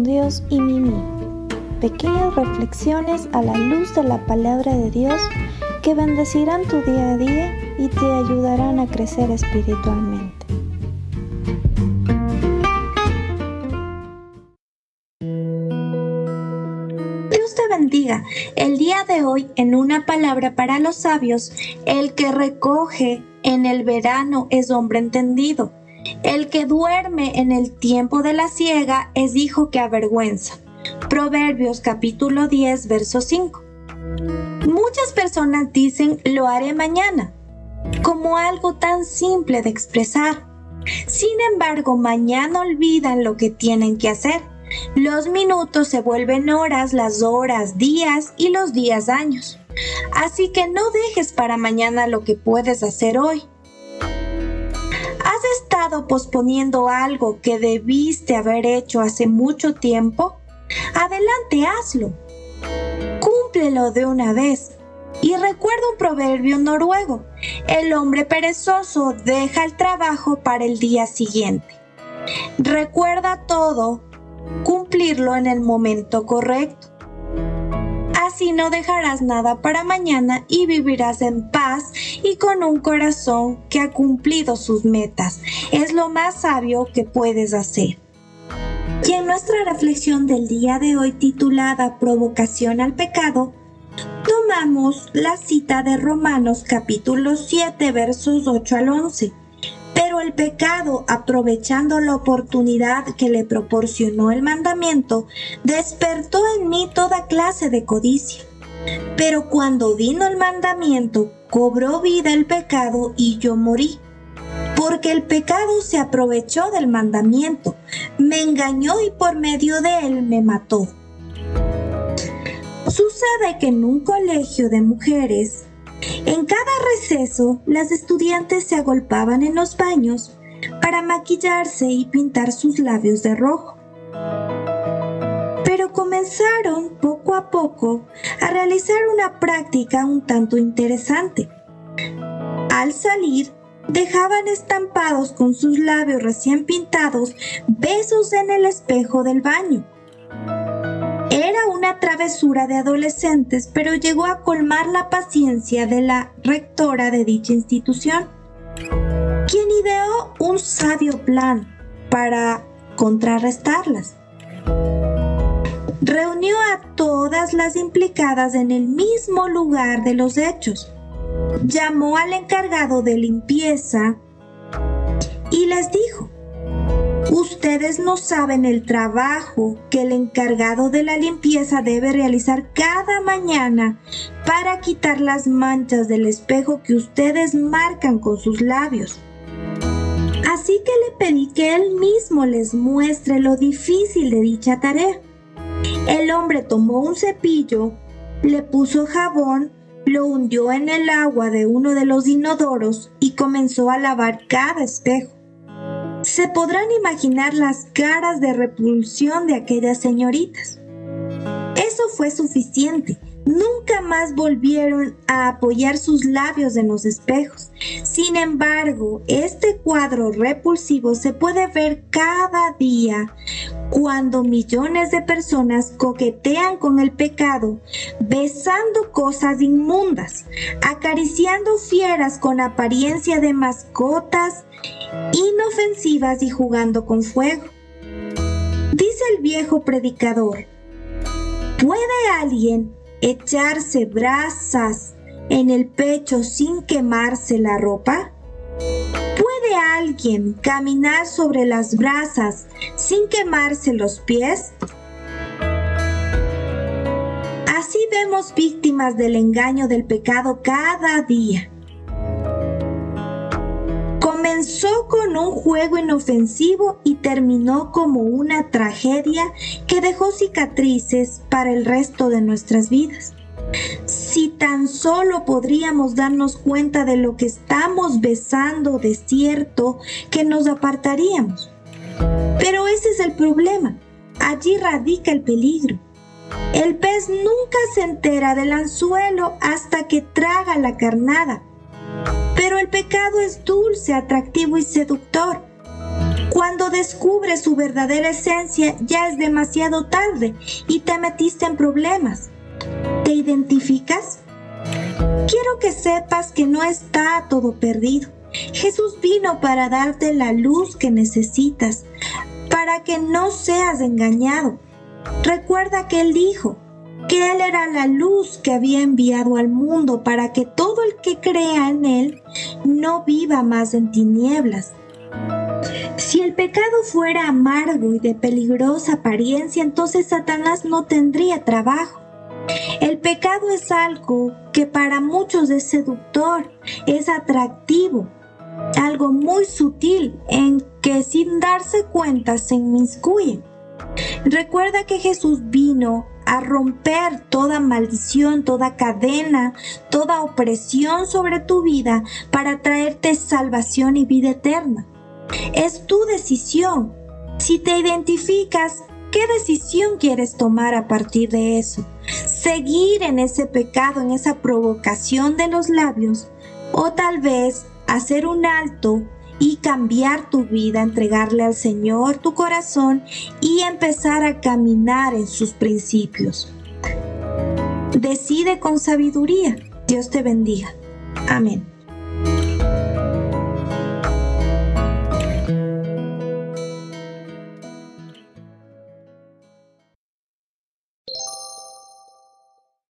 Dios y Mimi. Pequeñas reflexiones a la luz de la palabra de Dios que bendecirán tu día a día y te ayudarán a crecer espiritualmente. Dios te bendiga. El día de hoy, en una palabra para los sabios, el que recoge en el verano es hombre entendido. El que duerme en el tiempo de la siega es hijo que avergüenza. Proverbios capítulo 10, verso 5. Muchas personas dicen lo haré mañana, como algo tan simple de expresar. Sin embargo, mañana olvidan lo que tienen que hacer. Los minutos se vuelven horas, las horas días y los días años. Así que no dejes para mañana lo que puedes hacer hoy. ¿Has estado posponiendo algo que debiste haber hecho hace mucho tiempo? Adelante, hazlo. Cúmplelo de una vez. Y recuerda un proverbio noruego. El hombre perezoso deja el trabajo para el día siguiente. Recuerda todo, cumplirlo en el momento correcto. Así no dejarás nada para mañana y vivirás en paz y con un corazón que ha cumplido sus metas. Es lo más sabio que puedes hacer. Y en nuestra reflexión del día de hoy titulada Provocación al pecado, tomamos la cita de Romanos capítulo 7 versos 8 al 11 pero el pecado, aprovechando la oportunidad que le proporcionó el mandamiento, despertó en mí toda clase de codicia. Pero cuando vino el mandamiento, cobró vida el pecado y yo morí. Porque el pecado se aprovechó del mandamiento, me engañó y por medio de él me mató. Sucede que en un colegio de mujeres en cada receso, las estudiantes se agolpaban en los baños para maquillarse y pintar sus labios de rojo. Pero comenzaron poco a poco a realizar una práctica un tanto interesante. Al salir, dejaban estampados con sus labios recién pintados besos en el espejo del baño. Era una travesura de adolescentes, pero llegó a colmar la paciencia de la rectora de dicha institución, quien ideó un sabio plan para contrarrestarlas. Reunió a todas las implicadas en el mismo lugar de los hechos. Llamó al encargado de limpieza y les dijo, Ustedes no saben el trabajo que el encargado de la limpieza debe realizar cada mañana para quitar las manchas del espejo que ustedes marcan con sus labios. Así que le pedí que él mismo les muestre lo difícil de dicha tarea. El hombre tomó un cepillo, le puso jabón, lo hundió en el agua de uno de los inodoros y comenzó a lavar cada espejo. Se podrán imaginar las caras de repulsión de aquellas señoritas. Eso fue suficiente. Nunca más volvieron a apoyar sus labios en los espejos. Sin embargo, este cuadro repulsivo se puede ver cada día cuando millones de personas coquetean con el pecado, besando cosas inmundas, acariciando fieras con apariencia de mascotas inofensivas y jugando con fuego. Dice el viejo predicador, ¿puede alguien echarse brasas en el pecho sin quemarse la ropa? ¿Puede alguien caminar sobre las brasas sin quemarse los pies? Así vemos víctimas del engaño del pecado cada día. Comenzó con un juego inofensivo y terminó como una tragedia que dejó cicatrices para el resto de nuestras vidas. Si tan solo podríamos darnos cuenta de lo que estamos besando de cierto, que nos apartaríamos. Pero ese es el problema. Allí radica el peligro. El pez nunca se entera del anzuelo hasta que traga la carnada. Pero el pecado es dulce, atractivo y seductor. Cuando descubres su verdadera esencia ya es demasiado tarde y te metiste en problemas. ¿Te identificas? Quiero que sepas que no está todo perdido. Jesús vino para darte la luz que necesitas, para que no seas engañado. Recuerda que Él dijo que Él era la luz que había enviado al mundo para que todo el que crea en Él no viva más en tinieblas. Si el pecado fuera amargo y de peligrosa apariencia, entonces Satanás no tendría trabajo. El pecado es algo que para muchos es seductor, es atractivo, algo muy sutil en que sin darse cuenta se inmiscuye. Recuerda que Jesús vino a romper toda maldición, toda cadena, toda opresión sobre tu vida para traerte salvación y vida eterna. Es tu decisión. Si te identificas, ¿qué decisión quieres tomar a partir de eso? ¿Seguir en ese pecado, en esa provocación de los labios? ¿O tal vez hacer un alto y cambiar tu vida, entregarle al Señor tu corazón y empezar a caminar en sus principios. Decide con sabiduría. Dios te bendiga. Amén.